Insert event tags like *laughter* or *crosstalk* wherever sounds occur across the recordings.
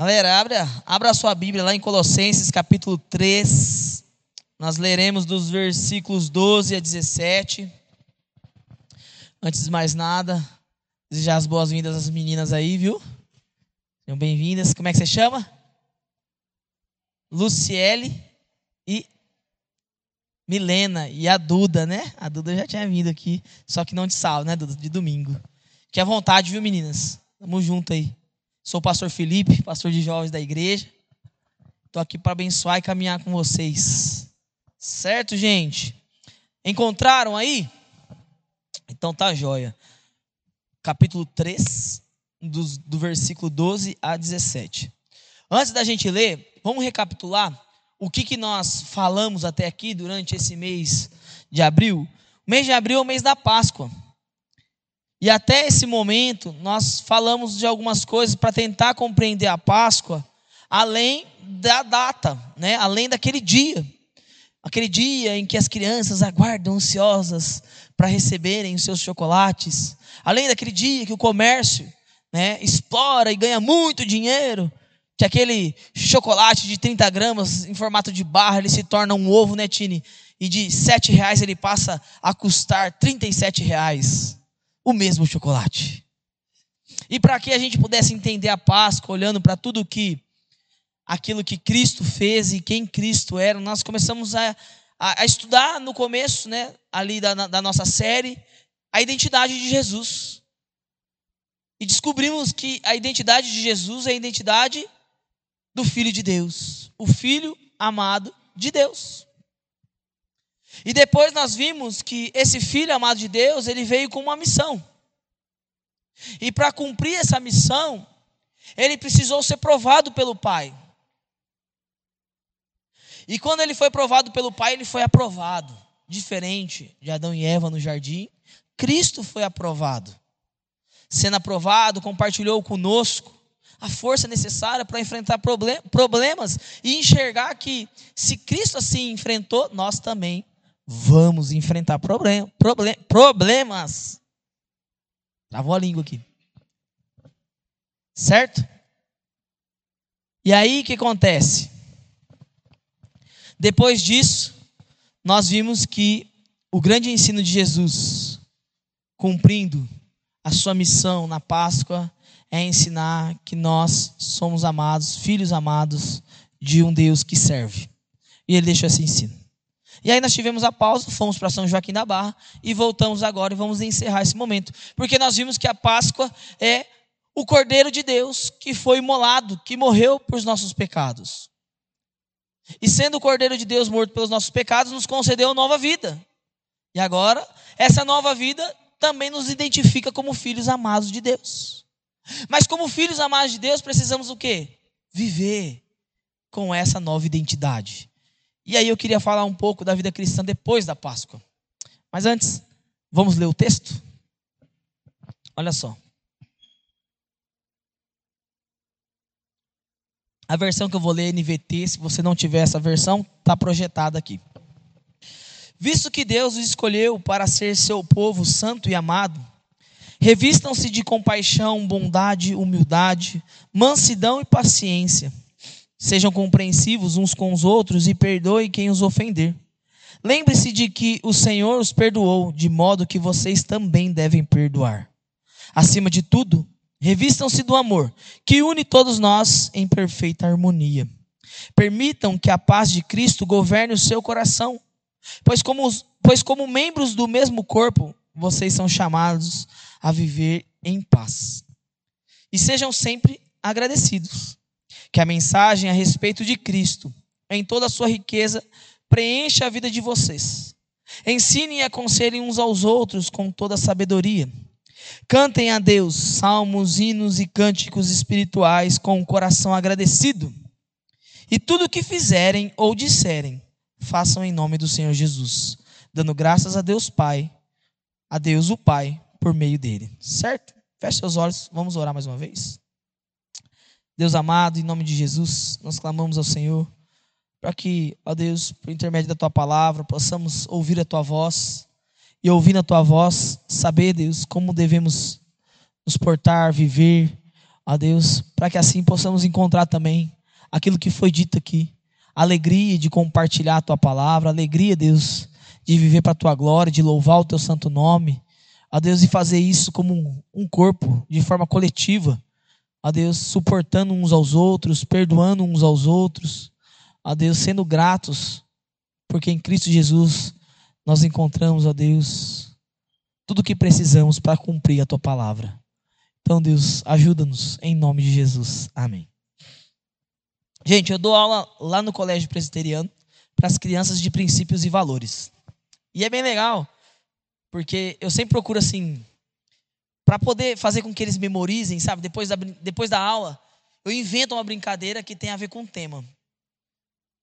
Galera, abra, abra sua Bíblia lá em Colossenses capítulo 3. Nós leremos dos versículos 12 a 17. Antes de mais nada, desejar as boas-vindas às meninas aí, viu? Sejam bem-vindas. Como é que você chama? Luciele e Milena e a Duda, né? A Duda já tinha vindo aqui, só que não de sábado, né, Duda? De domingo. Que à vontade, viu, meninas? Tamo junto aí. Sou o pastor Felipe, pastor de jovens da igreja. Estou aqui para abençoar e caminhar com vocês. Certo, gente? Encontraram aí? Então tá joia. Capítulo 3, do, do versículo 12 a 17. Antes da gente ler, vamos recapitular o que, que nós falamos até aqui durante esse mês de abril. O mês de abril é o mês da Páscoa. E até esse momento, nós falamos de algumas coisas para tentar compreender a Páscoa, além da data, né? além daquele dia. Aquele dia em que as crianças aguardam ansiosas para receberem os seus chocolates. Além daquele dia que o comércio né, explora e ganha muito dinheiro. Que aquele chocolate de 30 gramas em formato de barra ele se torna um ovo, né, Tini? E de 7 reais ele passa a custar 37 reais o mesmo chocolate. E para que a gente pudesse entender a Páscoa, olhando para tudo que aquilo que Cristo fez e quem Cristo era, nós começamos a, a, a estudar no começo, né, ali da, da nossa série, a identidade de Jesus. E descobrimos que a identidade de Jesus é a identidade do Filho de Deus, o Filho amado de Deus. E depois nós vimos que esse filho amado de Deus, ele veio com uma missão. E para cumprir essa missão, ele precisou ser provado pelo Pai. E quando ele foi provado pelo Pai, ele foi aprovado. Diferente de Adão e Eva no jardim, Cristo foi aprovado. Sendo aprovado, compartilhou conosco a força necessária para enfrentar problemas e enxergar que, se Cristo assim enfrentou, nós também vamos enfrentar problem, problem, problemas. Travou a língua aqui. Certo? E aí o que acontece? Depois disso, nós vimos que o grande ensino de Jesus, cumprindo a sua missão na Páscoa, é ensinar que nós somos amados, filhos amados de um Deus que serve. E ele deixou esse ensino. E aí nós tivemos a pausa, fomos para São Joaquim da Barra e voltamos agora e vamos encerrar esse momento. Porque nós vimos que a Páscoa é o Cordeiro de Deus que foi imolado, que morreu por os nossos pecados. E sendo o Cordeiro de Deus morto pelos nossos pecados, nos concedeu nova vida. E agora, essa nova vida também nos identifica como filhos amados de Deus. Mas como filhos amados de Deus, precisamos o quê? Viver com essa nova identidade. E aí eu queria falar um pouco da vida cristã depois da Páscoa. Mas antes, vamos ler o texto? Olha só. A versão que eu vou ler NVT, se você não tiver essa versão, está projetada aqui. Visto que Deus os escolheu para ser seu povo santo e amado, revistam-se de compaixão, bondade, humildade, mansidão e paciência Sejam compreensivos uns com os outros e perdoe quem os ofender. Lembre-se de que o Senhor os perdoou, de modo que vocês também devem perdoar. Acima de tudo, revistam-se do amor, que une todos nós em perfeita harmonia. Permitam que a paz de Cristo governe o seu coração, pois como, pois como membros do mesmo corpo, vocês são chamados a viver em paz. E sejam sempre agradecidos que a mensagem a respeito de Cristo, em toda a sua riqueza, preencha a vida de vocês. Ensinem e aconselhem uns aos outros com toda a sabedoria. Cantem a Deus salmos, hinos e cânticos espirituais com o coração agradecido. E tudo o que fizerem ou disserem, façam em nome do Senhor Jesus, dando graças a Deus Pai, a Deus o Pai, por meio dele. Certo? Feche seus olhos, vamos orar mais uma vez. Deus amado, em nome de Jesus, nós clamamos ao Senhor para que, ó Deus, por intermédio da tua palavra, possamos ouvir a tua voz e ouvindo a tua voz, saber, Deus, como devemos nos portar, viver, Ó Deus, para que assim possamos encontrar também aquilo que foi dito aqui. Alegria de compartilhar a tua palavra, alegria, Deus, de viver para a tua glória, de louvar o teu santo nome. Ó Deus, e fazer isso como um corpo, de forma coletiva. Ó Deus, suportando uns aos outros, perdoando uns aos outros. Ó Deus, sendo gratos, porque em Cristo Jesus nós encontramos, ó Deus, tudo o que precisamos para cumprir a tua palavra. Então, Deus, ajuda-nos em nome de Jesus. Amém. Gente, eu dou aula lá no Colégio Presbiteriano para as crianças de princípios e valores. E é bem legal, porque eu sempre procuro assim, para poder fazer com que eles memorizem, sabe? Depois da, depois da aula, eu invento uma brincadeira que tem a ver com o tema.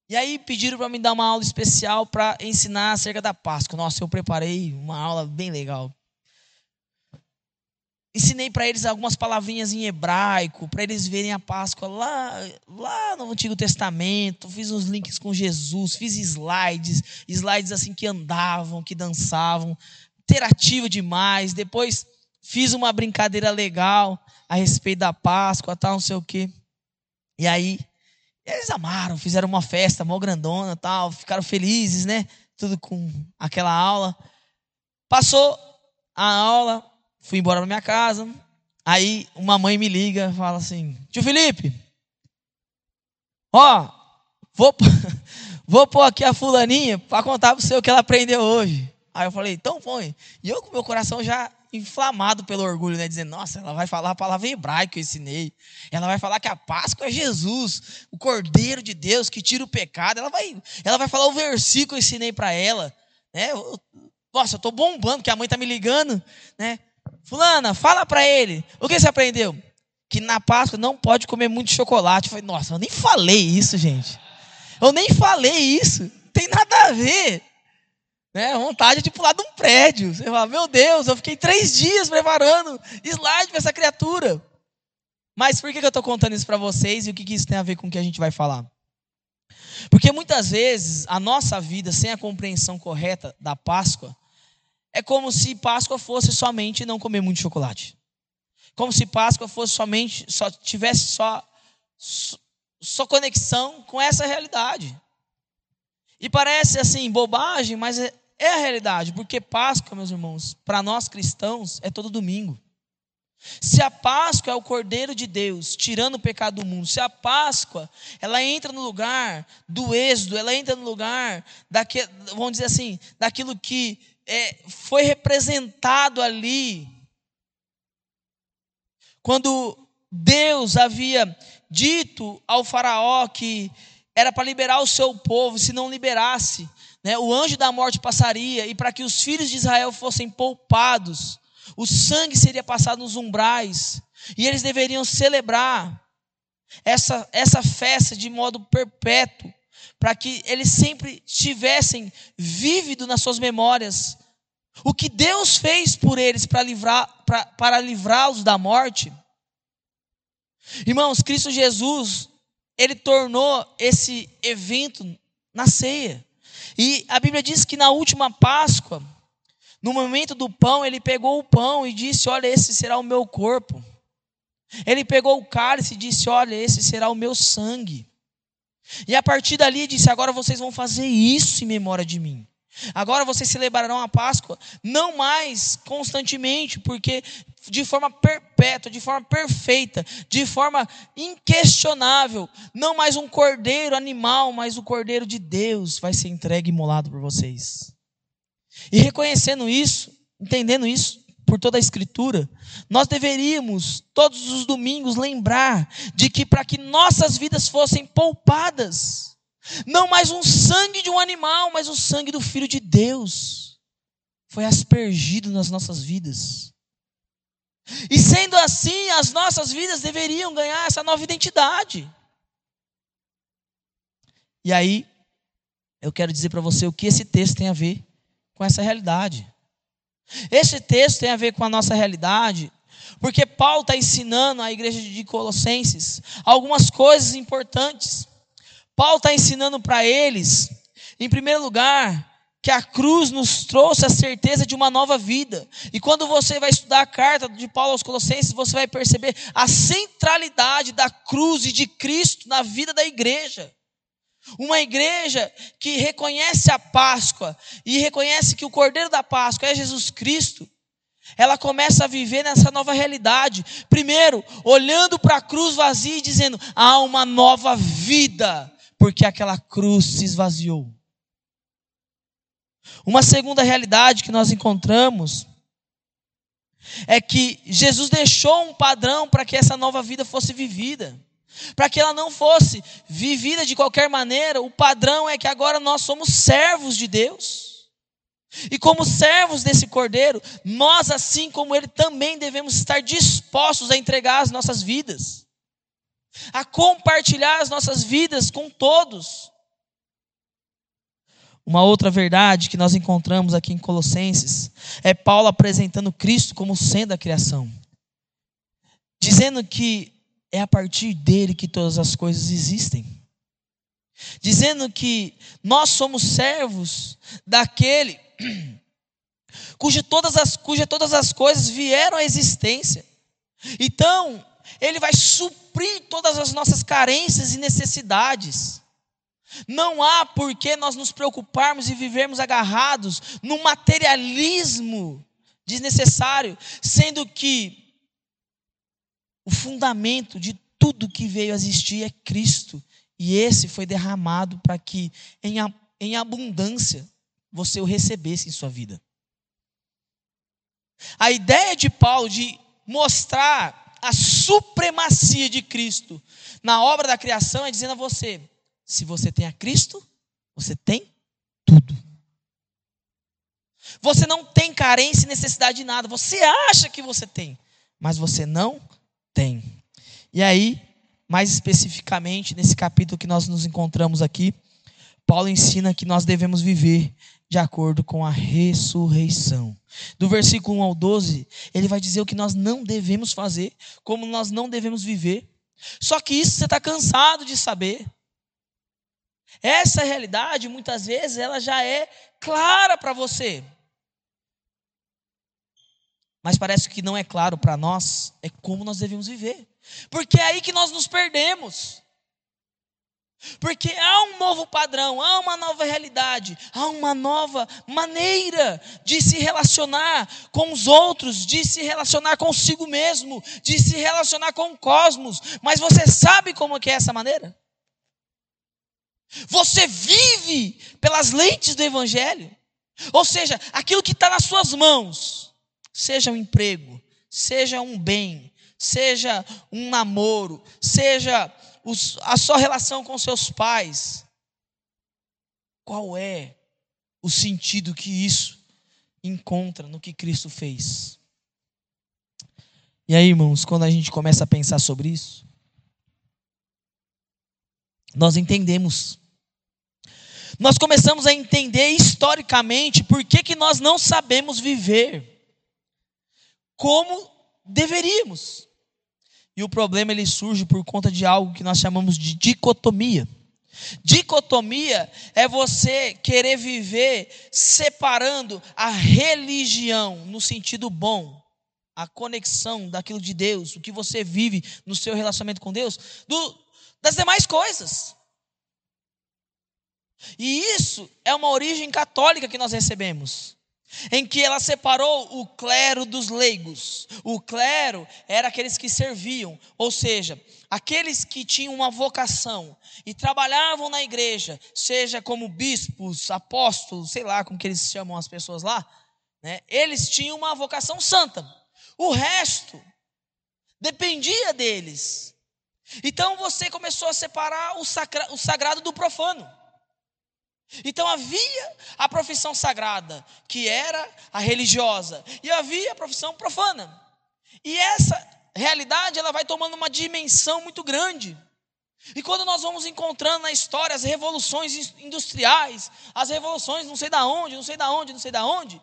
E aí pediram para me dar uma aula especial para ensinar acerca da Páscoa. Nossa, eu preparei uma aula bem legal ensinei para eles algumas palavrinhas em hebraico, para eles verem a Páscoa lá, lá no Antigo Testamento. Fiz uns links com Jesus, fiz slides, slides assim que andavam, que dançavam, interativo demais. Depois fiz uma brincadeira legal a respeito da Páscoa, tal, não sei o quê. E aí eles amaram, fizeram uma festa mó grandona, tal, ficaram felizes, né? Tudo com aquela aula. Passou a aula, Fui embora para minha casa. Aí uma mãe me liga, fala assim: Tio Felipe, ó, vou, *laughs* vou pôr aqui a fulaninha para contar para você o que ela aprendeu hoje. Aí eu falei: então põe. E eu com meu coração já inflamado pelo orgulho, né? Dizendo, nossa, ela vai falar a palavra em hebraico que eu ensinei. Ela vai falar que a Páscoa é Jesus, o Cordeiro de Deus que tira o pecado. Ela vai, ela vai falar o versículo que eu ensinei para ela. Né? Eu, nossa, eu estou bombando, que a mãe está me ligando, né? Fulana, fala para ele. O que você aprendeu? Que na Páscoa não pode comer muito chocolate. Eu falei, nossa, eu nem falei isso, gente. Eu nem falei isso. Tem nada a ver. Né? Vontade de pular de um prédio. Você fala, meu Deus, eu fiquei três dias preparando slide para essa criatura. Mas por que eu estou contando isso para vocês e o que isso tem a ver com o que a gente vai falar? Porque muitas vezes a nossa vida, sem a compreensão correta da Páscoa, é como se Páscoa fosse somente não comer muito chocolate. Como se Páscoa fosse somente, só tivesse só, só conexão com essa realidade. E parece assim, bobagem, mas é, a realidade, porque Páscoa, meus irmãos, para nós cristãos, é todo domingo. Se a Páscoa é o Cordeiro de Deus, tirando o pecado do mundo, se a Páscoa, ela entra no lugar do êxodo, ela entra no lugar, daque, vamos dizer assim, daquilo que é, foi representado ali. Quando Deus havia dito ao Faraó que era para liberar o seu povo, se não liberasse, né, o anjo da morte passaria, e para que os filhos de Israel fossem poupados, o sangue seria passado nos umbrais, e eles deveriam celebrar essa, essa festa de modo perpétuo para que eles sempre estivessem vívido nas suas memórias. O que Deus fez por eles para livrar, para livrá-los da morte. Irmãos, Cristo Jesus, ele tornou esse evento na ceia. E a Bíblia diz que na última Páscoa, no momento do pão, ele pegou o pão e disse: Olha, esse será o meu corpo. Ele pegou o cálice e disse: Olha, esse será o meu sangue. E a partir dali disse: agora vocês vão fazer isso em memória de mim. Agora vocês celebrarão a Páscoa não mais constantemente, porque de forma perpétua, de forma perfeita, de forma inquestionável, não mais um cordeiro animal, mas o cordeiro de Deus vai ser entregue e imolado por vocês. E reconhecendo isso, entendendo isso, por toda a Escritura, nós deveríamos, todos os domingos, lembrar de que para que nossas vidas fossem poupadas, não mais um sangue de um animal, mas o sangue do Filho de Deus foi aspergido nas nossas vidas. E sendo assim, as nossas vidas deveriam ganhar essa nova identidade. E aí, eu quero dizer para você o que esse texto tem a ver com essa realidade. Esse texto tem a ver com a nossa realidade, porque Paulo está ensinando à igreja de Colossenses algumas coisas importantes. Paulo está ensinando para eles, em primeiro lugar, que a cruz nos trouxe a certeza de uma nova vida. E quando você vai estudar a carta de Paulo aos Colossenses, você vai perceber a centralidade da cruz e de Cristo na vida da igreja. Uma igreja que reconhece a Páscoa e reconhece que o Cordeiro da Páscoa é Jesus Cristo, ela começa a viver nessa nova realidade. Primeiro, olhando para a cruz vazia e dizendo: há uma nova vida, porque aquela cruz se esvaziou. Uma segunda realidade que nós encontramos é que Jesus deixou um padrão para que essa nova vida fosse vivida. Para que ela não fosse vivida de qualquer maneira, o padrão é que agora nós somos servos de Deus. E como servos desse cordeiro, nós, assim como ele, também devemos estar dispostos a entregar as nossas vidas, a compartilhar as nossas vidas com todos. Uma outra verdade que nós encontramos aqui em Colossenses é Paulo apresentando Cristo como sendo a criação, dizendo que é a partir dele que todas as coisas existem. Dizendo que nós somos servos daquele cuja todas as, cuja todas as coisas vieram à existência. Então, ele vai suprir todas as nossas carências e necessidades. Não há por que nós nos preocuparmos e vivermos agarrados no materialismo desnecessário, sendo que o fundamento de tudo que veio a existir é Cristo. E esse foi derramado para que, em, em abundância, você o recebesse em sua vida. A ideia de Paulo de mostrar a supremacia de Cristo na obra da criação é dizendo a você: se você tem a Cristo, você tem tudo. Você não tem carência e necessidade de nada. Você acha que você tem, mas você não tem. E aí, mais especificamente, nesse capítulo que nós nos encontramos aqui, Paulo ensina que nós devemos viver de acordo com a ressurreição. Do versículo 1 ao 12, ele vai dizer o que nós não devemos fazer, como nós não devemos viver. Só que isso você está cansado de saber. Essa realidade, muitas vezes, ela já é clara para você. Mas parece que não é claro para nós é como nós devemos viver. Porque é aí que nós nos perdemos. Porque há um novo padrão, há uma nova realidade, há uma nova maneira de se relacionar com os outros, de se relacionar consigo mesmo, de se relacionar com o cosmos. Mas você sabe como que é essa maneira? Você vive pelas lentes do Evangelho. Ou seja, aquilo que está nas suas mãos, seja um emprego, seja um bem, seja um namoro, seja a sua relação com seus pais. Qual é o sentido que isso encontra no que Cristo fez? E aí, irmãos, quando a gente começa a pensar sobre isso, nós entendemos. Nós começamos a entender historicamente por que, que nós não sabemos viver como deveríamos. E o problema ele surge por conta de algo que nós chamamos de dicotomia. Dicotomia é você querer viver separando a religião no sentido bom, a conexão daquilo de Deus, o que você vive no seu relacionamento com Deus, do, das demais coisas. E isso é uma origem católica que nós recebemos, em que ela separou o clero dos leigos. O clero era aqueles que serviam, ou seja, aqueles que tinham uma vocação e trabalhavam na igreja, seja como bispos, apóstolos, sei lá como que eles chamam as pessoas lá, né? eles tinham uma vocação santa. O resto dependia deles. Então você começou a separar o, o sagrado do profano. Então havia a profissão sagrada, que era a religiosa, e havia a profissão profana. E essa realidade ela vai tomando uma dimensão muito grande. E quando nós vamos encontrando na história as revoluções industriais, as revoluções não sei da onde, não sei da onde, não sei da onde,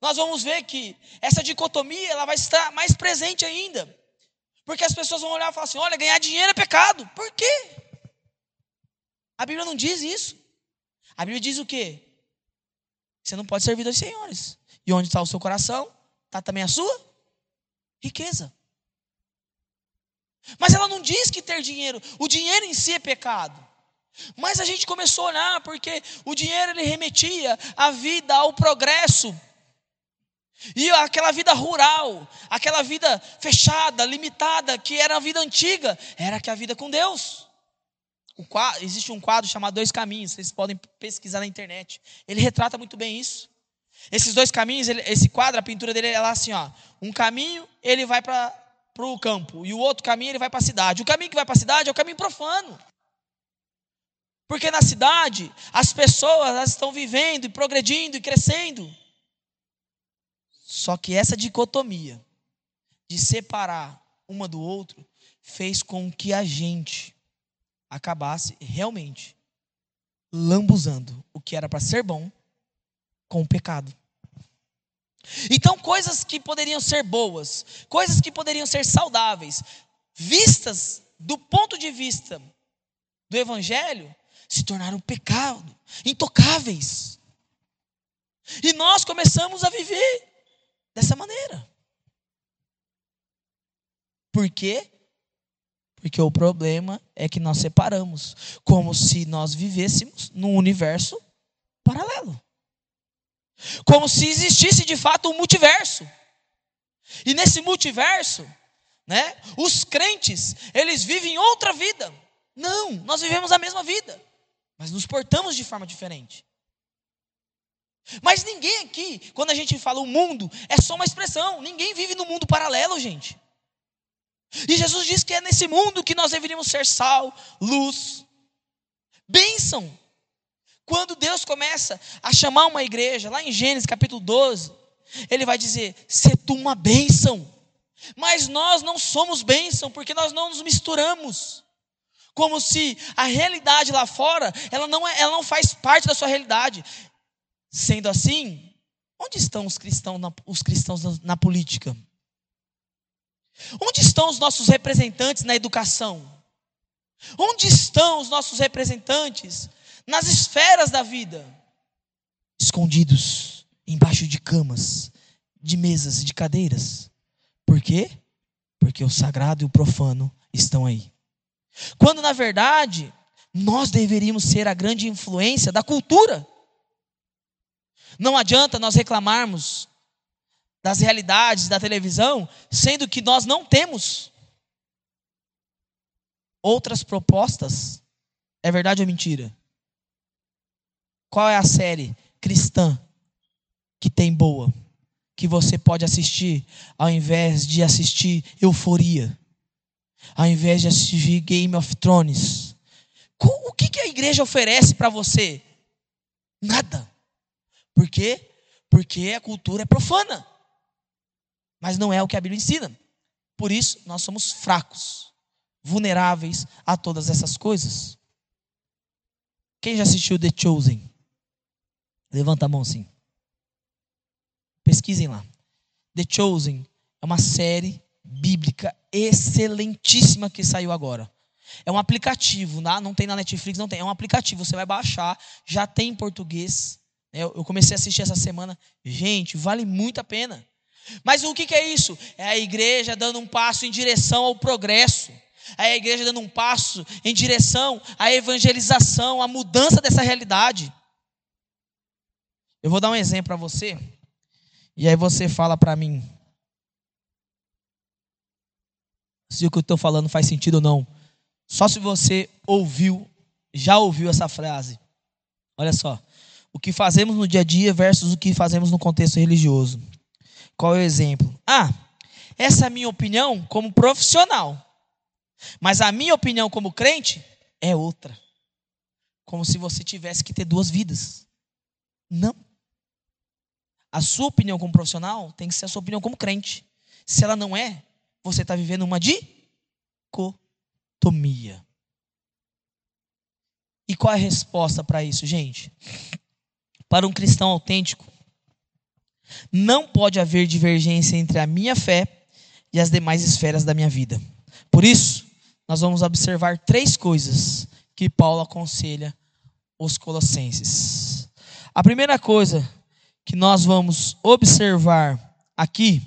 nós vamos ver que essa dicotomia ela vai estar mais presente ainda. Porque as pessoas vão olhar e falar assim: olha, ganhar dinheiro é pecado. Por quê? A Bíblia não diz isso. A Bíblia diz o quê? Você não pode servir dois senhores. E onde está o seu coração, está também a sua riqueza. Mas ela não diz que ter dinheiro, o dinheiro em si é pecado. Mas a gente começou a olhar porque o dinheiro ele remetia à vida, ao progresso. E aquela vida rural, aquela vida fechada, limitada, que era a vida antiga, era que a vida com Deus. Quadro, existe um quadro chamado Dois Caminhos, vocês podem pesquisar na internet. Ele retrata muito bem isso. Esses dois caminhos, ele, esse quadro, a pintura dele é lá assim, ó. Um caminho, ele vai para o campo, e o outro caminho, ele vai para a cidade. O caminho que vai para a cidade é o caminho profano. Porque na cidade, as pessoas elas estão vivendo e progredindo e crescendo. Só que essa dicotomia de separar uma do outro fez com que a gente acabasse realmente lambuzando o que era para ser bom com o pecado. Então, coisas que poderiam ser boas, coisas que poderiam ser saudáveis, vistas do ponto de vista do Evangelho, se tornaram pecado, intocáveis. E nós começamos a viver dessa maneira. Por quê? Porque o problema é que nós separamos, como se nós vivêssemos num universo paralelo. Como se existisse de fato um multiverso. E nesse multiverso, né, os crentes, eles vivem outra vida. Não, nós vivemos a mesma vida, mas nos portamos de forma diferente. Mas ninguém aqui, quando a gente fala o mundo, é só uma expressão. Ninguém vive no mundo paralelo, gente. E Jesus diz que é nesse mundo que nós deveríamos ser sal, luz, bênção. Quando Deus começa a chamar uma igreja, lá em Gênesis capítulo 12, ele vai dizer: "Se tu uma bênção". Mas nós não somos bênção porque nós não nos misturamos. Como se a realidade lá fora, ela não, é, ela não faz parte da sua realidade. Sendo assim, onde estão os cristãos na, os cristãos na, na política? Onde estão os nossos representantes na educação? Onde estão os nossos representantes nas esferas da vida? Escondidos embaixo de camas, de mesas, de cadeiras. Por quê? Porque o sagrado e o profano estão aí. Quando na verdade, nós deveríamos ser a grande influência da cultura. Não adianta nós reclamarmos das realidades da televisão, sendo que nós não temos outras propostas. É verdade ou mentira? Qual é a série cristã que tem boa? Que você pode assistir ao invés de assistir Euforia, ao invés de assistir Game of Thrones. O que a igreja oferece para você? Nada. Por quê? Porque a cultura é profana mas não é o que a Bíblia ensina. Por isso, nós somos fracos, vulneráveis a todas essas coisas. Quem já assistiu The Chosen? Levanta a mão sim. Pesquisem lá. The Chosen é uma série bíblica excelentíssima que saiu agora. É um aplicativo, tá? não tem na Netflix, não tem. É um aplicativo, você vai baixar, já tem em português. Eu comecei a assistir essa semana. Gente, vale muito a pena. Mas o que, é isso? É a igreja dando um passo em direção ao progresso. É a igreja dando um passo em direção à evangelização, à mudança dessa realidade. Eu vou dar um exemplo para você, e aí você fala para mim se o que eu estou falando faz sentido ou não. Só se você ouviu, já ouviu essa frase. Olha só. O que fazemos no dia a dia versus o que fazemos no contexto religioso. Qual é o exemplo? Ah, essa é a minha opinião como profissional. Mas a minha opinião como crente é outra. Como se você tivesse que ter duas vidas. Não. A sua opinião como profissional tem que ser a sua opinião como crente. Se ela não é, você está vivendo uma dicotomia. E qual é a resposta para isso, gente? Para um cristão autêntico, não pode haver divergência entre a minha fé e as demais esferas da minha vida. Por isso, nós vamos observar três coisas que Paulo aconselha os colossenses. A primeira coisa que nós vamos observar aqui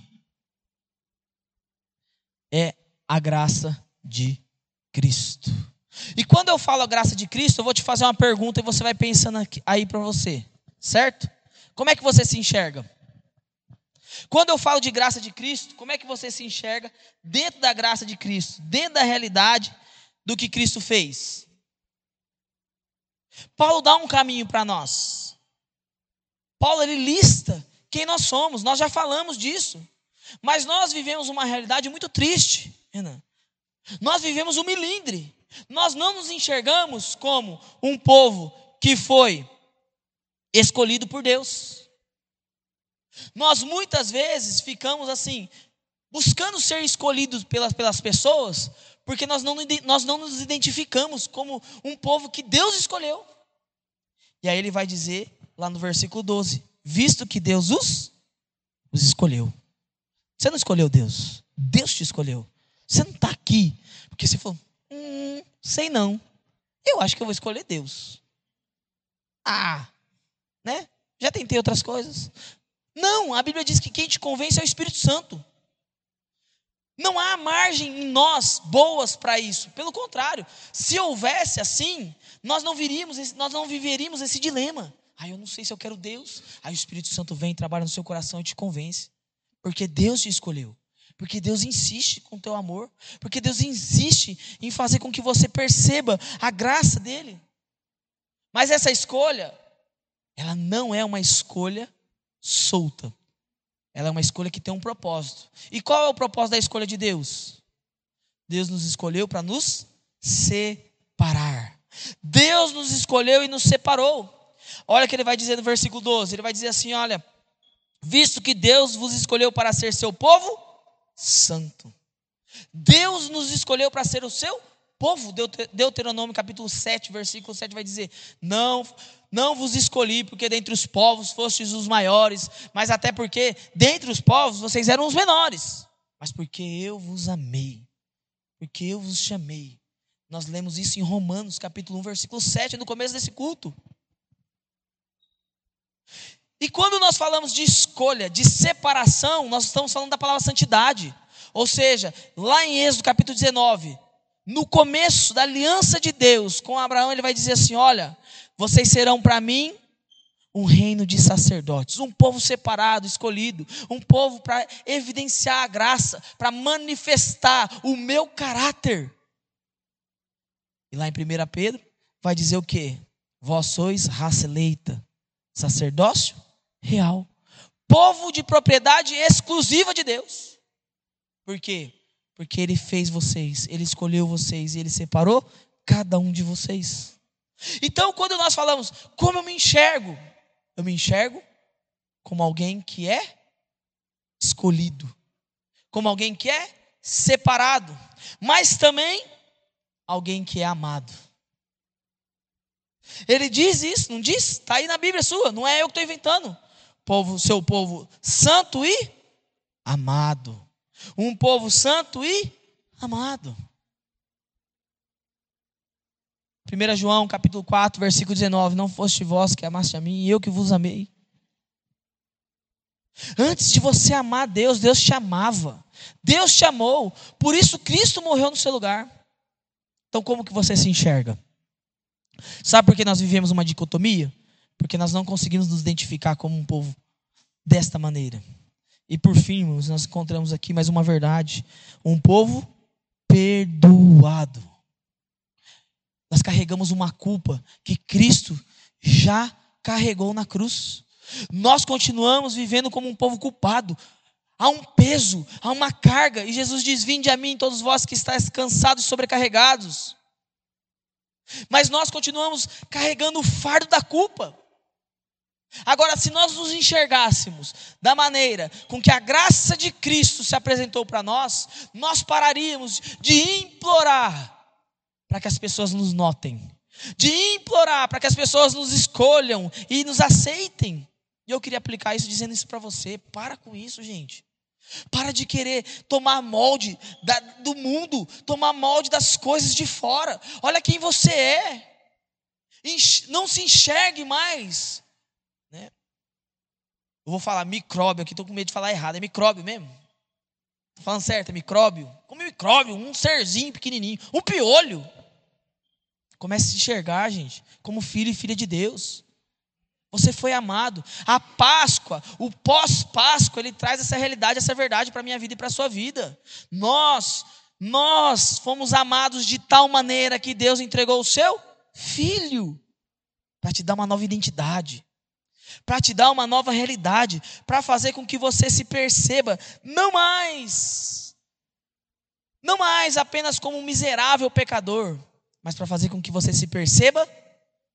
é a graça de Cristo. E quando eu falo a graça de Cristo, eu vou te fazer uma pergunta e você vai pensando aí para você, certo? Como é que você se enxerga? Quando eu falo de graça de Cristo, como é que você se enxerga dentro da graça de Cristo, dentro da realidade do que Cristo fez? Paulo dá um caminho para nós. Paulo ele lista quem nós somos, nós já falamos disso. Mas nós vivemos uma realidade muito triste, Renan. Nós vivemos um milindre. Nós não nos enxergamos como um povo que foi escolhido por Deus. Nós muitas vezes ficamos assim, buscando ser escolhidos pelas, pelas pessoas, porque nós não, nós não nos identificamos como um povo que Deus escolheu. E aí ele vai dizer, lá no versículo 12: Visto que Deus os, os escolheu. Você não escolheu Deus, Deus te escolheu. Você não está aqui porque você falou, hum, sei não. Eu acho que eu vou escolher Deus. Ah, né? Já tentei outras coisas. Não, a Bíblia diz que quem te convence é o Espírito Santo. Não há margem em nós boas para isso. Pelo contrário, se houvesse assim, nós não viríamos, nós não viveríamos esse dilema. Ah, eu não sei se eu quero Deus. Aí o Espírito Santo vem, trabalha no seu coração e te convence. Porque Deus te escolheu. Porque Deus insiste com o teu amor. Porque Deus insiste em fazer com que você perceba a graça dele. Mas essa escolha, ela não é uma escolha solta. Ela é uma escolha que tem um propósito. E qual é o propósito da escolha de Deus? Deus nos escolheu para nos separar. Deus nos escolheu e nos separou. Olha o que ele vai dizer no versículo 12: ele vai dizer assim: Olha, visto que Deus vos escolheu para ser seu povo santo. Deus nos escolheu para ser o seu povo. Deuteronômio capítulo 7, versículo 7 vai dizer: Não não vos escolhi porque dentre os povos fostes os maiores, mas até porque dentre os povos vocês eram os menores, mas porque eu vos amei, porque eu vos chamei. Nós lemos isso em Romanos, capítulo 1, versículo 7, no começo desse culto. E quando nós falamos de escolha, de separação, nós estamos falando da palavra santidade. Ou seja, lá em Êxodo capítulo 19, no começo da aliança de Deus com Abraão, ele vai dizer assim: Olha, vocês serão para mim um reino de sacerdotes, um povo separado, escolhido, um povo para evidenciar a graça, para manifestar o meu caráter. E lá em 1 Pedro vai dizer o que? Vós sois raça eleita, sacerdócio real, povo de propriedade exclusiva de Deus. Por quê? Porque Ele fez vocês, Ele escolheu vocês e Ele separou cada um de vocês. Então, quando nós falamos, como eu me enxergo? Eu me enxergo como alguém que é escolhido, como alguém que é separado, mas também alguém que é amado. Ele diz isso, não diz? Está aí na Bíblia sua, não é eu que estou inventando. Povo, seu povo santo e amado. Um povo santo e amado. 1 João capítulo 4, versículo 19: Não foste vós que amaste a mim, e eu que vos amei. Antes de você amar Deus, Deus te amava. Deus te amou. Por isso Cristo morreu no seu lugar. Então como que você se enxerga? Sabe por que nós vivemos uma dicotomia? Porque nós não conseguimos nos identificar como um povo desta maneira. E por fim, nós encontramos aqui mais uma verdade: um povo perdoado nós carregamos uma culpa que Cristo já carregou na cruz. Nós continuamos vivendo como um povo culpado. Há um peso, há uma carga, e Jesus diz: Vinde a mim, todos vós que estáis cansados e sobrecarregados. Mas nós continuamos carregando o fardo da culpa. Agora, se nós nos enxergássemos da maneira com que a graça de Cristo se apresentou para nós, nós pararíamos de implorar para que as pessoas nos notem, de implorar para que as pessoas nos escolham e nos aceitem. E eu queria aplicar isso dizendo isso para você. Para com isso, gente. Para de querer tomar molde da, do mundo, tomar molde das coisas de fora. Olha quem você é. Não se enxergue mais. Eu vou falar micróbio aqui, estou com medo de falar errado. É micróbio mesmo? Tô falando certo, é micróbio? Como micróbio? Um serzinho pequenininho, um piolho. Comece a se enxergar, gente, como filho e filha de Deus. Você foi amado. A Páscoa, o pós-Páscoa, ele traz essa realidade, essa verdade para a minha vida e para a sua vida. Nós, nós fomos amados de tal maneira que Deus entregou o seu filho para te dar uma nova identidade para te dar uma nova realidade, para fazer com que você se perceba não mais, não mais apenas como um miserável pecador, mas para fazer com que você se perceba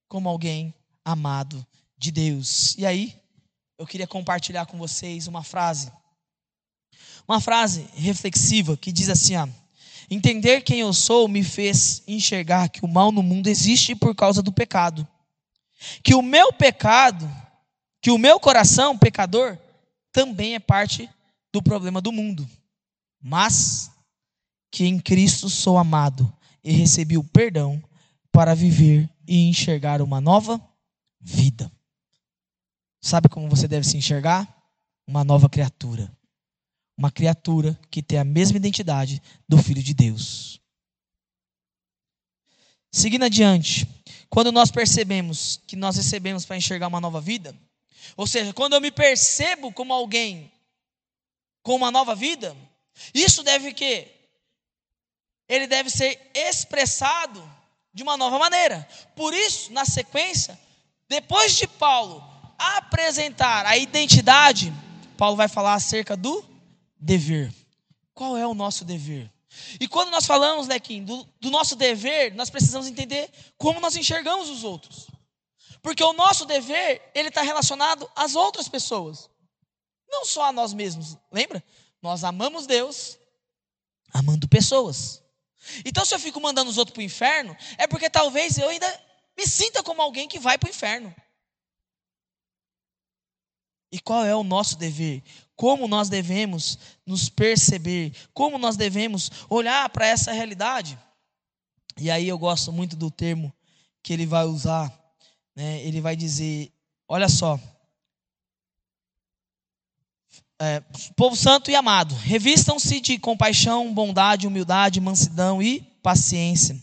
como alguém amado de Deus. E aí, eu queria compartilhar com vocês uma frase, uma frase reflexiva que diz assim: ó, entender quem eu sou me fez enxergar que o mal no mundo existe por causa do pecado, que o meu pecado que o meu coração, pecador, também é parte do problema do mundo, mas que em Cristo sou amado e recebi o perdão para viver e enxergar uma nova vida. Sabe como você deve se enxergar? Uma nova criatura. Uma criatura que tem a mesma identidade do Filho de Deus. Seguindo adiante, quando nós percebemos que nós recebemos para enxergar uma nova vida, ou seja, quando eu me percebo como alguém com uma nova vida, isso deve que ele deve ser expressado de uma nova maneira. Por isso, na sequência, depois de Paulo apresentar a identidade, Paulo vai falar acerca do dever. Qual é o nosso dever? E quando nós falamos, Lequim, do, do nosso dever, nós precisamos entender como nós enxergamos os outros. Porque o nosso dever, ele está relacionado às outras pessoas. Não só a nós mesmos. Lembra? Nós amamos Deus amando pessoas. Então, se eu fico mandando os outros para o inferno, é porque talvez eu ainda me sinta como alguém que vai para o inferno. E qual é o nosso dever? Como nós devemos nos perceber? Como nós devemos olhar para essa realidade? E aí eu gosto muito do termo que ele vai usar né, ele vai dizer: olha só, é, povo santo e amado, revistam-se de compaixão, bondade, humildade, mansidão e paciência.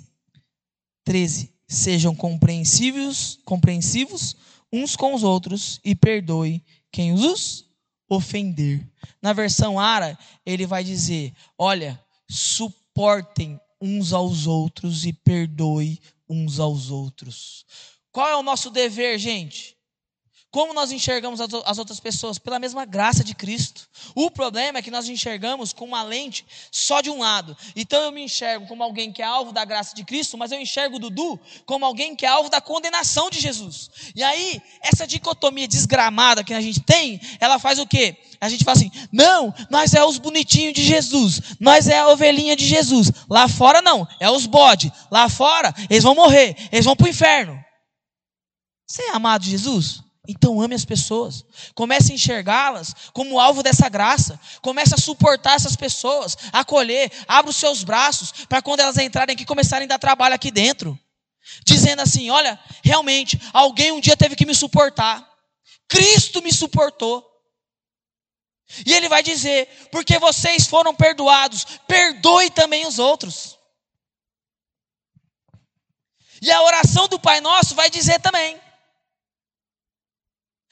13. Sejam compreensivos, compreensivos uns com os outros e perdoe quem os ofender. Na versão Ara, ele vai dizer: olha, suportem uns aos outros e perdoe uns aos outros. Qual é o nosso dever, gente? Como nós enxergamos as outras pessoas? Pela mesma graça de Cristo. O problema é que nós enxergamos com uma lente só de um lado. Então eu me enxergo como alguém que é alvo da graça de Cristo, mas eu enxergo o Dudu como alguém que é alvo da condenação de Jesus. E aí, essa dicotomia desgramada que a gente tem, ela faz o quê? A gente fala assim: não, nós é os bonitinhos de Jesus, nós é a ovelhinha de Jesus. Lá fora não, é os bode. Lá fora, eles vão morrer, eles vão para o inferno. Você é amado Jesus? Então ame as pessoas. Comece a enxergá-las como alvo dessa graça. Comece a suportar essas pessoas, acolher, abra os seus braços para quando elas entrarem aqui começarem a dar trabalho aqui dentro. Dizendo assim: olha, realmente, alguém um dia teve que me suportar. Cristo me suportou. E ele vai dizer: porque vocês foram perdoados, perdoe também os outros. E a oração do Pai Nosso vai dizer também: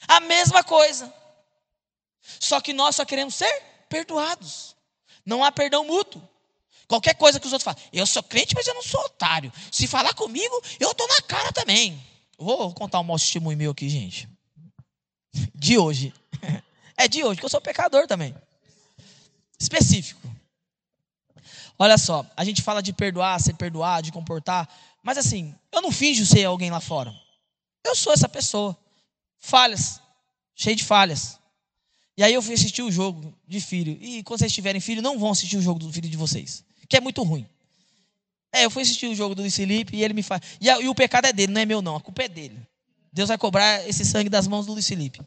a mesma coisa. Só que nós só queremos ser perdoados. Não há perdão mútuo. Qualquer coisa que os outros falam, eu sou crente, mas eu não sou otário. Se falar comigo, eu estou na cara também. Vou contar um mau testemunho meu aqui, gente. De hoje. *laughs* É de hoje, que eu sou pecador também. Específico. Olha só, a gente fala de perdoar, ser perdoado, de comportar, mas assim, eu não finjo ser alguém lá fora. Eu sou essa pessoa falhas, cheio de falhas. E aí eu fui assistir o jogo de filho. E quando vocês tiverem filho, não vão assistir o jogo do filho de vocês, que é muito ruim. É, eu fui assistir o jogo do Luiz Felipe e ele me faz. E, e, o pecado é dele, não é meu, não. A culpa é dele. Deus vai cobrar esse sangue das mãos do Luiz Felipe.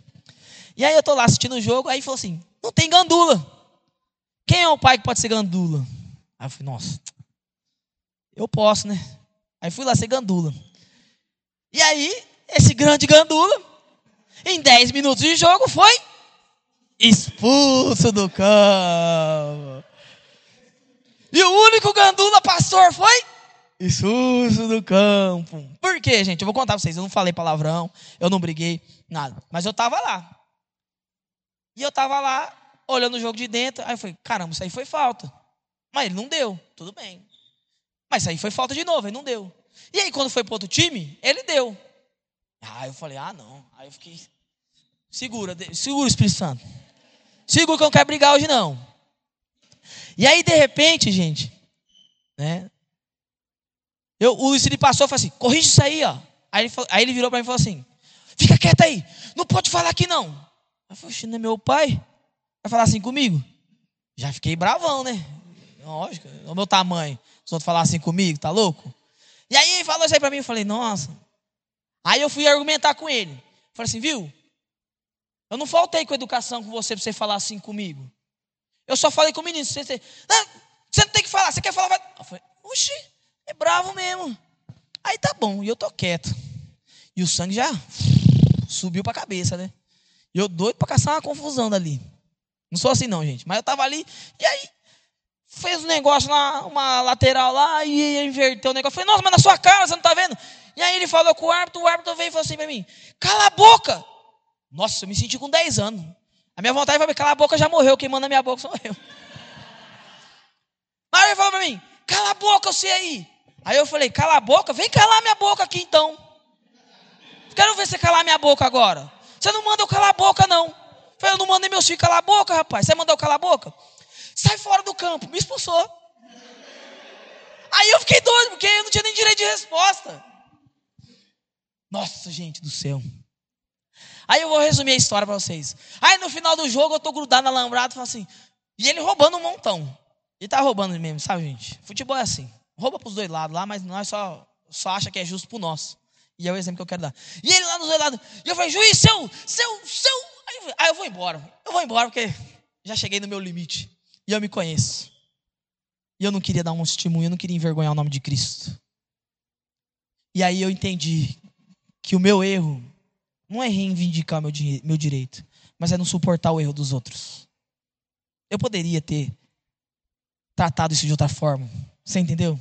E aí eu tô lá assistindo o jogo, aí falou assim: não tem gandula. Quem é o pai que pode ser gandula? Aí eu falei, nossa, eu posso, né? Aí fui lá ser gandula. E aí, esse grande gandula em 10 minutos de jogo foi expulso do campo. E o único gandula pastor foi expulso do campo. Por quê, gente? Eu vou contar pra vocês. Eu não falei palavrão, eu não briguei, nada. Mas eu tava lá. E eu tava lá, olhando o jogo de dentro. Aí eu falei, caramba, isso aí foi falta. Mas ele não deu, tudo bem. Mas isso aí foi falta de novo, ele não deu. E aí, quando foi pro outro time, ele deu. Aí eu falei, ah, não. Aí eu fiquei, segura, segura Espírito Santo. Segura que eu não quero brigar hoje, não. E aí, de repente, gente, né? Eu, o Luiz ele passou e falou assim: corrige isso aí, ó. Aí ele, aí ele virou para mim e falou assim: fica quieto aí, não pode falar aqui não. Eu falei: não é meu pai? Vai falar assim comigo? Já fiquei bravão, né? Lógico, é o meu tamanho. Os outros falar assim comigo, tá louco? E aí ele falou isso aí para mim, eu falei: nossa. Aí eu fui argumentar com ele. Falei assim: viu? Eu não faltei com educação com você para você falar assim comigo. Eu só falei com o menino: você, você, não, você não tem que falar, você quer falar? Vai. Eu falei: oxi. É bravo mesmo. Aí tá bom, e eu tô quieto. E o sangue já subiu pra cabeça, né? E eu doido pra caçar uma confusão dali. Não sou assim não, gente. Mas eu tava ali, e aí fez um negócio lá, uma lateral lá, e inverteu o negócio. Eu falei, nossa, mas na sua cara, você não tá vendo? E aí ele falou com o árbitro, o árbitro veio e falou assim pra mim, cala a boca! Nossa, eu me senti com 10 anos. A minha vontade foi, cala a boca, já morreu, quem manda a minha boca sou eu. Mas ele falou pra mim, cala a boca, você aí. Aí eu falei, cala a boca, vem calar minha boca aqui então. Quero ver você calar minha boca agora. Você não manda eu calar a boca, não. Eu falei, eu não mandei meus filhos calar a boca, rapaz. Você mandou eu calar a boca? Sai fora do campo. Me expulsou. Aí eu fiquei doido, porque eu não tinha nem direito de resposta. Nossa, gente do céu. Aí eu vou resumir a história para vocês. Aí no final do jogo eu tô grudado na lambrada e falo assim. E ele roubando um montão. Ele tá roubando mesmo, sabe, gente? Futebol é assim rouba para os dois lados lá, mas nós só, só acha que é justo para o nosso. E é o exemplo que eu quero dar. E ele lá nos dois lados, e eu falei, juiz, seu, seu, seu. Aí, aí eu vou embora. Eu vou embora porque já cheguei no meu limite. E eu me conheço. E eu não queria dar um testemunho, eu não queria envergonhar o nome de Cristo. E aí eu entendi que o meu erro não é reivindicar meu, meu direito, mas é não suportar o erro dos outros. Eu poderia ter tratado isso de outra forma. Você entendeu?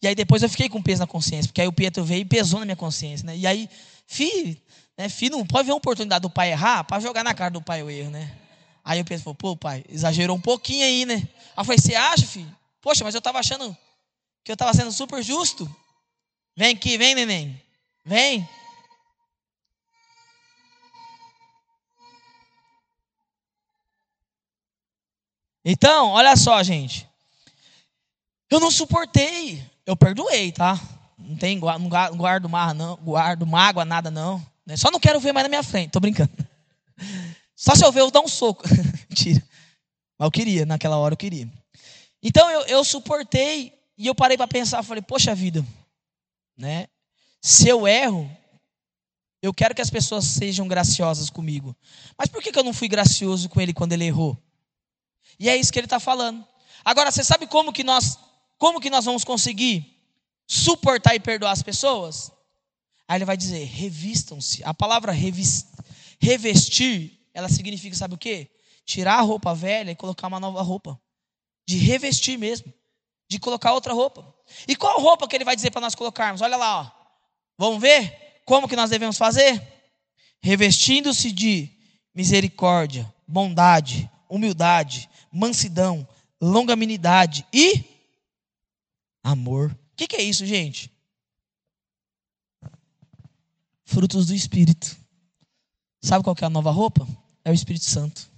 E aí depois eu fiquei com peso na consciência, porque aí o Pietro veio e pesou na minha consciência, né? E aí, filho, né, filho não pode ver uma oportunidade do pai errar para jogar na cara do pai o erro, né? Aí o Pietro falou, pô, pai, exagerou um pouquinho aí, né? Aí eu falei, você acha, filho? Poxa, mas eu tava achando que eu tava sendo super justo. Vem aqui, vem, neném. Vem. Então, olha só, gente. Eu não suportei. Eu perdoei, tá? Não tem não guardo mágoa, não, guardo mágoa, nada não. Né? Só não quero ver mais na minha frente, tô brincando. *laughs* Só se eu ver, eu dar um soco. *laughs* Mentira. Mas eu queria, naquela hora eu queria. Então eu, eu suportei e eu parei para pensar, falei, poxa vida, né? Se eu erro, eu quero que as pessoas sejam graciosas comigo. Mas por que, que eu não fui gracioso com ele quando ele errou? E é isso que ele está falando. Agora, você sabe como que nós como que nós vamos conseguir suportar e perdoar as pessoas? Aí ele vai dizer: revistam-se. A palavra revestir, ela significa, sabe o quê? Tirar a roupa velha e colocar uma nova roupa. De revestir mesmo. De colocar outra roupa. E qual roupa que ele vai dizer para nós colocarmos? Olha lá, ó. Vamos ver como que nós devemos fazer? Revestindo-se de misericórdia, bondade, humildade, mansidão, longanimidade e amor. O que, que é isso, gente? Frutos do Espírito. Sabe qual que é a nova roupa? É o Espírito Santo.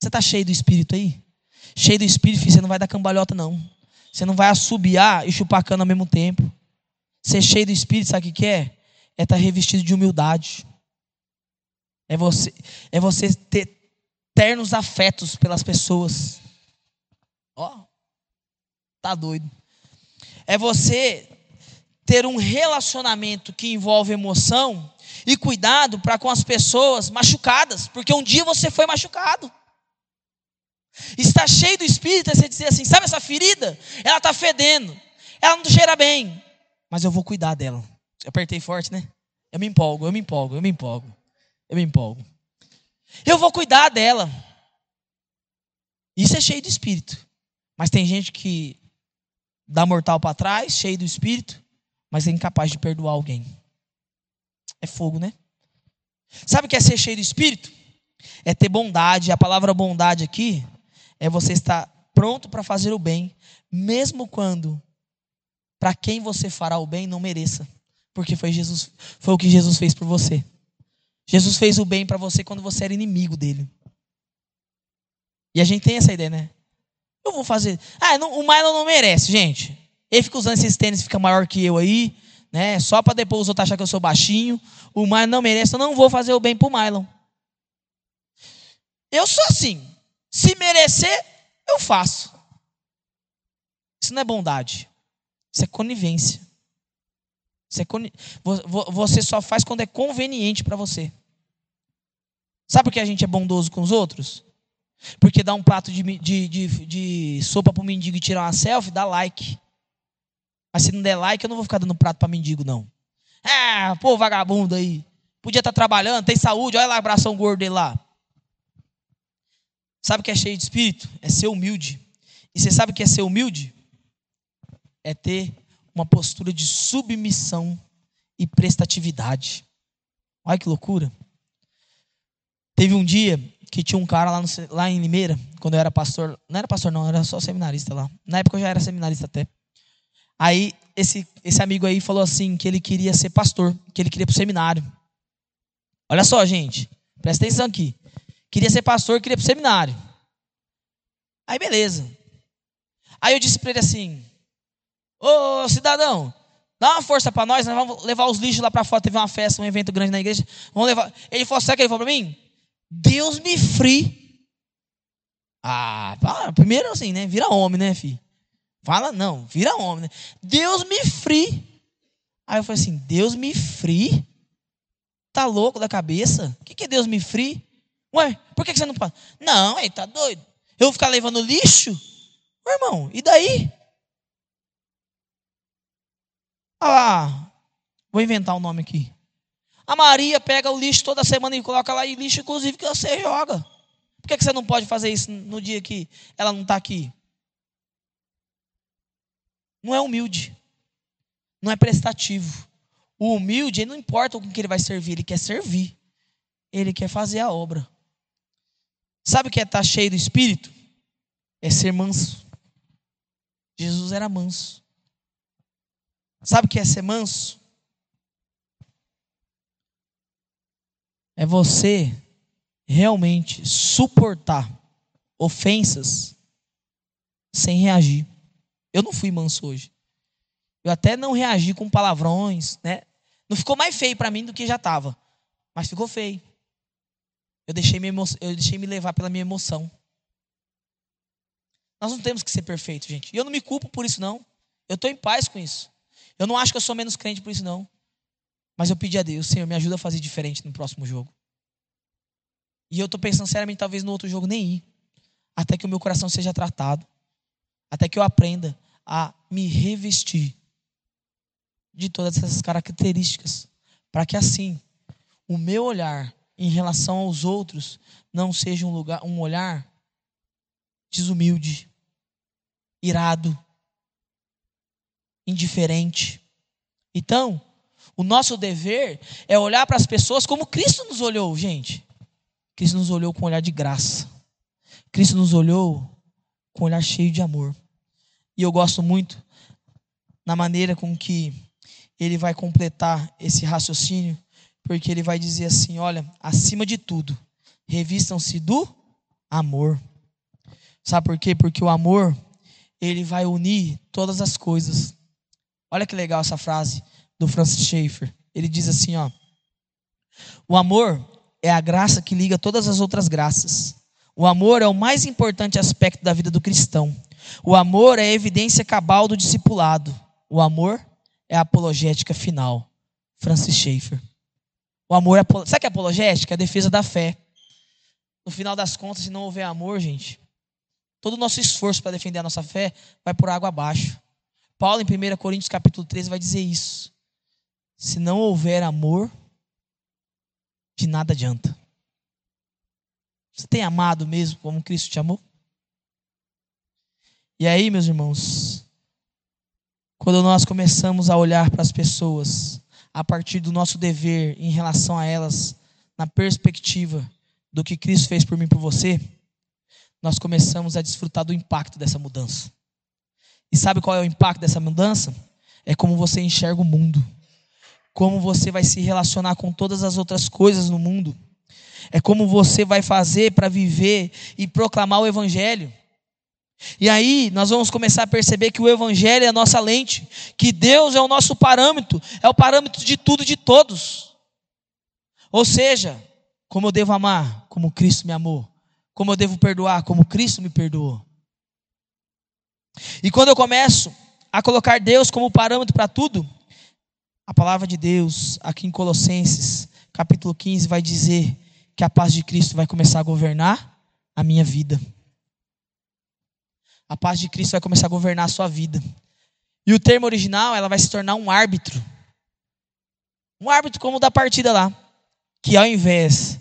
Você está cheio do Espírito aí? Cheio do Espírito, filho, você não vai dar cambalhota, não. Você não vai assobiar e chupar cana ao mesmo tempo. Ser cheio do Espírito, sabe o que é? É estar tá revestido de humildade. É você, é você ter ternos afetos pelas pessoas. Ó, Tá doido. É você ter um relacionamento que envolve emoção e cuidado para com as pessoas machucadas, porque um dia você foi machucado. Está cheio do espírito, é você dizer assim: sabe essa ferida? Ela está fedendo, ela não cheira bem, mas eu vou cuidar dela. Eu apertei forte, né? Eu me empolgo, eu me empolgo, eu me empolgo, eu me empolgo. Eu vou cuidar dela. Isso é cheio do espírito. Mas tem gente que dá mortal para trás, cheio do espírito, mas é incapaz de perdoar alguém. É fogo, né? Sabe o que é ser cheio do espírito? É ter bondade. A palavra bondade aqui é você estar pronto para fazer o bem, mesmo quando para quem você fará o bem não mereça, porque foi Jesus, foi o que Jesus fez por você. Jesus fez o bem para você quando você era inimigo dele. E a gente tem essa ideia, né? Eu vou fazer. Ah, não, o Milo não merece, gente. Ele fica usando esses tênis, fica maior que eu aí, né? Só para depois os outros achar que eu sou baixinho. O Milo não merece, eu não vou fazer o bem pro Mylon. Eu sou assim. Se merecer, eu faço. Isso não é bondade. Isso é conivência. Você só faz quando é conveniente para você. Sabe por que a gente é bondoso com os outros? Porque dá um prato de, de, de, de sopa para o mendigo e tirar uma selfie, dá like. Mas se não der like, eu não vou ficar dando prato para mendigo, não. Ah, pô, vagabundo aí. Podia estar tá trabalhando, tem saúde, olha lá o abração gordo dele lá. Sabe o que é cheio de espírito? É ser humilde. E você sabe o que é ser humilde? É ter uma postura de submissão e prestatividade. Olha que loucura. Teve um dia que tinha um cara lá, no, lá em Limeira, quando eu era pastor. Não era pastor, não, era só seminarista lá. Na época eu já era seminarista até. Aí esse, esse amigo aí falou assim que ele queria ser pastor, que ele queria ir pro seminário. Olha só, gente, presta atenção aqui. Queria ser pastor, queria ir pro seminário. Aí beleza. Aí eu disse para ele assim: Ô cidadão, dá uma força para nós, nós vamos levar os lixos lá para fora. Teve uma festa, um evento grande na igreja. Vamos levar. Ele falou: Sabe o que ele falou para mim? Deus me free. Ah, primeiro assim, né? Vira homem, né, filho? Fala não, vira homem, né? Deus me free. Aí eu falei assim: Deus me free? Tá louco da cabeça? O que, que é Deus me free? Ué, por que, que você não fala? Não, aí tá doido. Eu vou ficar levando lixo? Meu irmão, e daí? Ah, vou inventar um nome aqui. A Maria pega o lixo toda semana e coloca lá e lixo, inclusive, que você joga. Por que você não pode fazer isso no dia que ela não está aqui? Não é humilde. Não é prestativo. O humilde, não importa com que ele vai servir, ele quer servir. Ele quer fazer a obra. Sabe o que é estar tá cheio do Espírito? É ser manso. Jesus era manso. Sabe o que é ser manso? é você realmente suportar ofensas sem reagir. Eu não fui manso hoje. Eu até não reagi com palavrões, né? Não ficou mais feio para mim do que já estava, mas ficou feio. Eu deixei, me eu deixei me levar pela minha emoção. Nós não temos que ser perfeitos, gente. E eu não me culpo por isso, não. Eu estou em paz com isso. Eu não acho que eu sou menos crente por isso, não. Mas eu pedi a Deus, Senhor, me ajuda a fazer diferente no próximo jogo. E eu estou pensando seriamente, talvez no outro jogo nem ir. Até que o meu coração seja tratado. Até que eu aprenda a me revestir de todas essas características. Para que assim, o meu olhar em relação aos outros não seja um, lugar, um olhar desumilde, irado, indiferente. Então, o nosso dever é olhar para as pessoas como Cristo nos olhou, gente. Cristo nos olhou com um olhar de graça. Cristo nos olhou com um olhar cheio de amor. E eu gosto muito na maneira com que ele vai completar esse raciocínio, porque ele vai dizer assim: olha, acima de tudo, revistam-se do amor. Sabe por quê? Porque o amor, ele vai unir todas as coisas. Olha que legal essa frase do Francis Schaeffer. Ele diz assim, ó: O amor é a graça que liga todas as outras graças. O amor é o mais importante aspecto da vida do cristão. O amor é a evidência cabal do discipulado. O amor é a apologética final. Francis Schaeffer. O amor é, sabe que é apologética? É a defesa da fé. No final das contas, se não houver amor, gente, todo o nosso esforço para defender a nossa fé vai por água abaixo. Paulo, em 1 Coríntios capítulo 13, vai dizer isso. Se não houver amor, de nada adianta. Você tem amado mesmo como Cristo te amou? E aí, meus irmãos, quando nós começamos a olhar para as pessoas a partir do nosso dever em relação a elas, na perspectiva do que Cristo fez por mim e por você, nós começamos a desfrutar do impacto dessa mudança. E sabe qual é o impacto dessa mudança? É como você enxerga o mundo, como você vai se relacionar com todas as outras coisas no mundo, é como você vai fazer para viver e proclamar o Evangelho. E aí nós vamos começar a perceber que o Evangelho é a nossa lente, que Deus é o nosso parâmetro, é o parâmetro de tudo e de todos. Ou seja, como eu devo amar, como Cristo me amou, como eu devo perdoar, como Cristo me perdoou. E quando eu começo a colocar Deus como parâmetro para tudo, a palavra de Deus, aqui em Colossenses, capítulo 15, vai dizer que a paz de Cristo vai começar a governar a minha vida. A paz de Cristo vai começar a governar a sua vida. E o termo original, ela vai se tornar um árbitro. Um árbitro como o da partida lá, que ao invés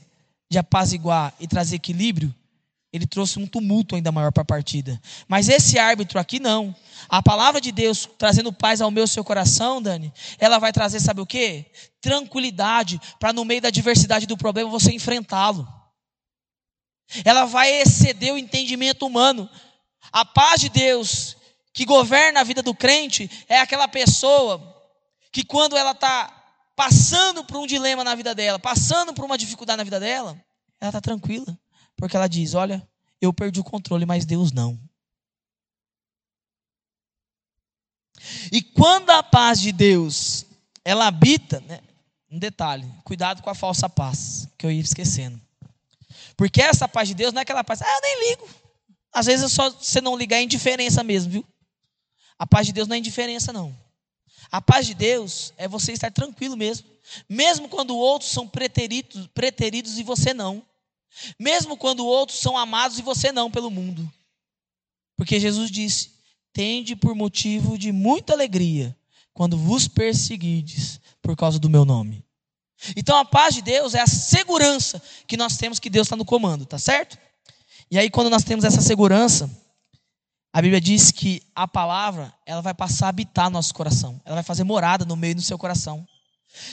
de apaziguar e trazer equilíbrio, ele trouxe um tumulto ainda maior para a partida. Mas esse árbitro aqui não. A palavra de Deus trazendo paz ao meu seu coração, Dani, ela vai trazer, sabe o quê? Tranquilidade para no meio da diversidade do problema você enfrentá-lo. Ela vai exceder o entendimento humano. A paz de Deus que governa a vida do crente é aquela pessoa que quando ela está passando por um dilema na vida dela, passando por uma dificuldade na vida dela, ela está tranquila. Porque ela diz: Olha, eu perdi o controle, mas Deus não. E quando a paz de Deus ela habita, né, um detalhe, cuidado com a falsa paz, que eu ia esquecendo. Porque essa paz de Deus não é aquela paz, ah, eu nem ligo. Às vezes é só você não ligar é indiferença mesmo, viu? A paz de Deus não é indiferença, não. A paz de Deus é você estar tranquilo mesmo. Mesmo quando outros são preteridos, preteridos e você não. Mesmo quando outros são amados e você não pelo mundo. Porque Jesus disse: Tende por motivo de muita alegria quando vos perseguides por causa do meu nome. Então a paz de Deus é a segurança que nós temos que Deus está no comando, tá certo? E aí quando nós temos essa segurança, a Bíblia diz que a palavra ela vai passar a habitar nosso coração, ela vai fazer morada no meio do seu coração.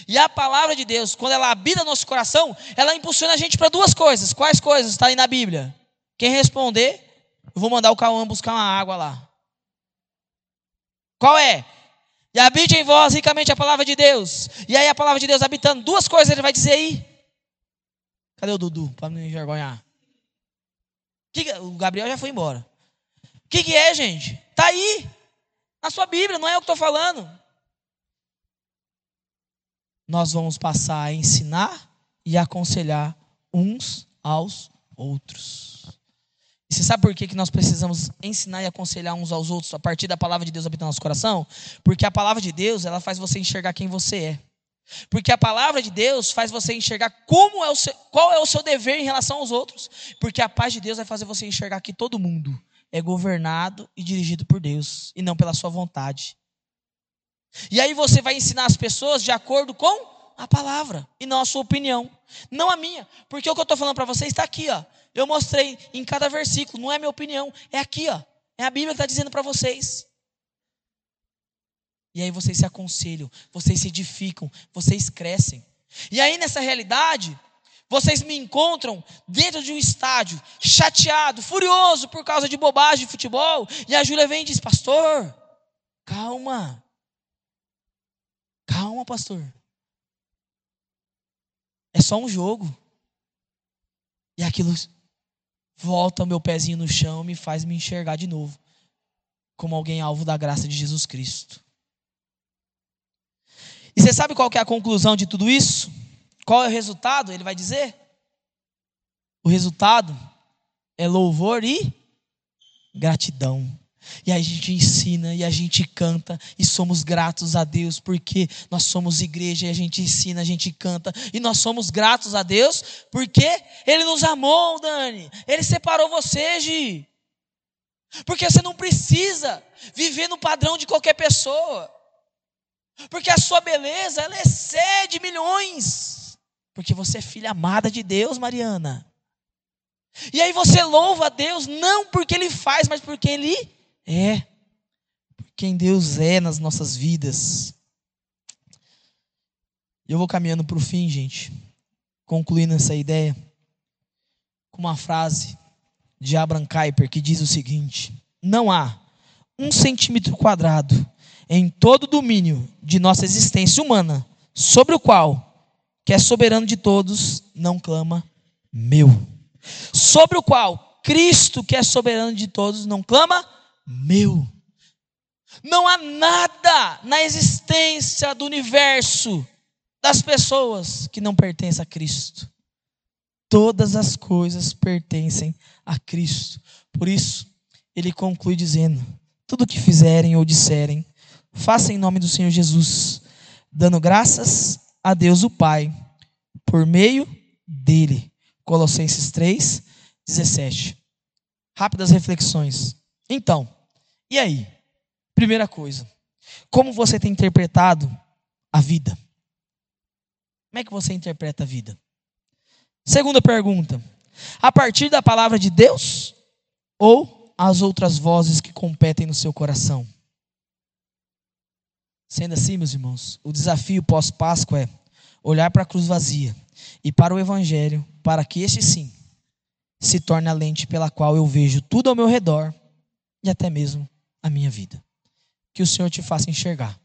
E a palavra de Deus, quando ela habita no nosso coração, ela impulsiona a gente para duas coisas. Quais coisas? Está aí na Bíblia. Quem responder, eu vou mandar o Cauã buscar uma água lá. Qual é? E habite em vós ricamente a palavra de Deus. E aí a palavra de Deus habitando, duas coisas ele vai dizer aí. Cadê o Dudu? Para não envergonhar. O Gabriel já foi embora. O que, que é, gente? Está aí. Na sua Bíblia, não é eu que estou falando nós vamos passar a ensinar e aconselhar uns aos outros. E você sabe por que, que nós precisamos ensinar e aconselhar uns aos outros a partir da palavra de Deus habitando no nosso coração? Porque a palavra de Deus, ela faz você enxergar quem você é. Porque a palavra de Deus faz você enxergar como é o seu, qual é o seu dever em relação aos outros. Porque a paz de Deus vai fazer você enxergar que todo mundo é governado e dirigido por Deus e não pela sua vontade. E aí você vai ensinar as pessoas de acordo com a palavra e não a sua opinião, não a minha, porque o que eu estou falando para vocês está aqui, ó. Eu mostrei em cada versículo, não é minha opinião, é aqui, ó. É a Bíblia que está dizendo para vocês. E aí vocês se aconselham, vocês se edificam, vocês crescem. E aí nessa realidade, vocês me encontram dentro de um estádio, chateado, furioso por causa de bobagem de futebol, e a Júlia vem e diz: Pastor, calma, Calma, pastor. É só um jogo. E aquilo volta o meu pezinho no chão e me faz me enxergar de novo como alguém alvo da graça de Jesus Cristo. E você sabe qual é a conclusão de tudo isso? Qual é o resultado? Ele vai dizer: o resultado é louvor e gratidão. E a gente ensina e a gente canta e somos gratos a Deus porque nós somos igreja e a gente ensina, a gente canta e nós somos gratos a Deus porque Ele nos amou, Dani. Ele separou você, Gi. Porque você não precisa viver no padrão de qualquer pessoa. Porque a sua beleza, ela excede milhões. Porque você é filha amada de Deus, Mariana. E aí você louva a Deus não porque Ele faz, mas porque Ele é. Quem Deus é nas nossas vidas. Eu vou caminhando para o fim, gente. Concluindo essa ideia com uma frase de Abraham Kuyper que diz o seguinte: Não há um centímetro quadrado em todo o domínio de nossa existência humana sobre o qual, que é soberano de todos, não clama meu. Sobre o qual Cristo, que é soberano de todos, não clama meu. Não há nada na existência do universo, das pessoas, que não pertence a Cristo. Todas as coisas pertencem a Cristo. Por isso, ele conclui dizendo: tudo o que fizerem ou disserem, faça em nome do Senhor Jesus, dando graças a Deus o Pai, por meio dele. Colossenses 3, 17. Rápidas reflexões. Então, e aí? Primeira coisa, como você tem interpretado a vida? Como é que você interpreta a vida? Segunda pergunta: a partir da palavra de Deus ou as outras vozes que competem no seu coração? Sendo assim, meus irmãos, o desafio pós-Páscoa é olhar para a cruz vazia e para o Evangelho, para que este sim se torne a lente pela qual eu vejo tudo ao meu redor e até mesmo a minha vida. Que o Senhor te faça enxergar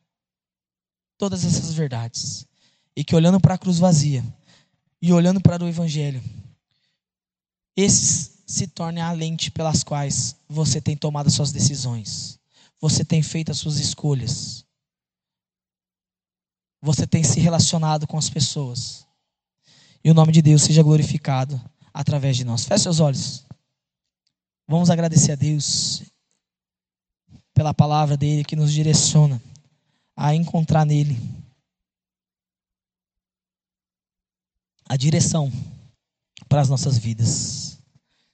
todas essas verdades e que olhando para a cruz vazia e olhando para o Evangelho, esses se tornem a lente pelas quais você tem tomado as suas decisões, você tem feito as suas escolhas, você tem se relacionado com as pessoas. E o nome de Deus seja glorificado através de nós. Feche seus olhos. Vamos agradecer a Deus pela palavra dele que nos direciona a encontrar nele a direção para as nossas vidas.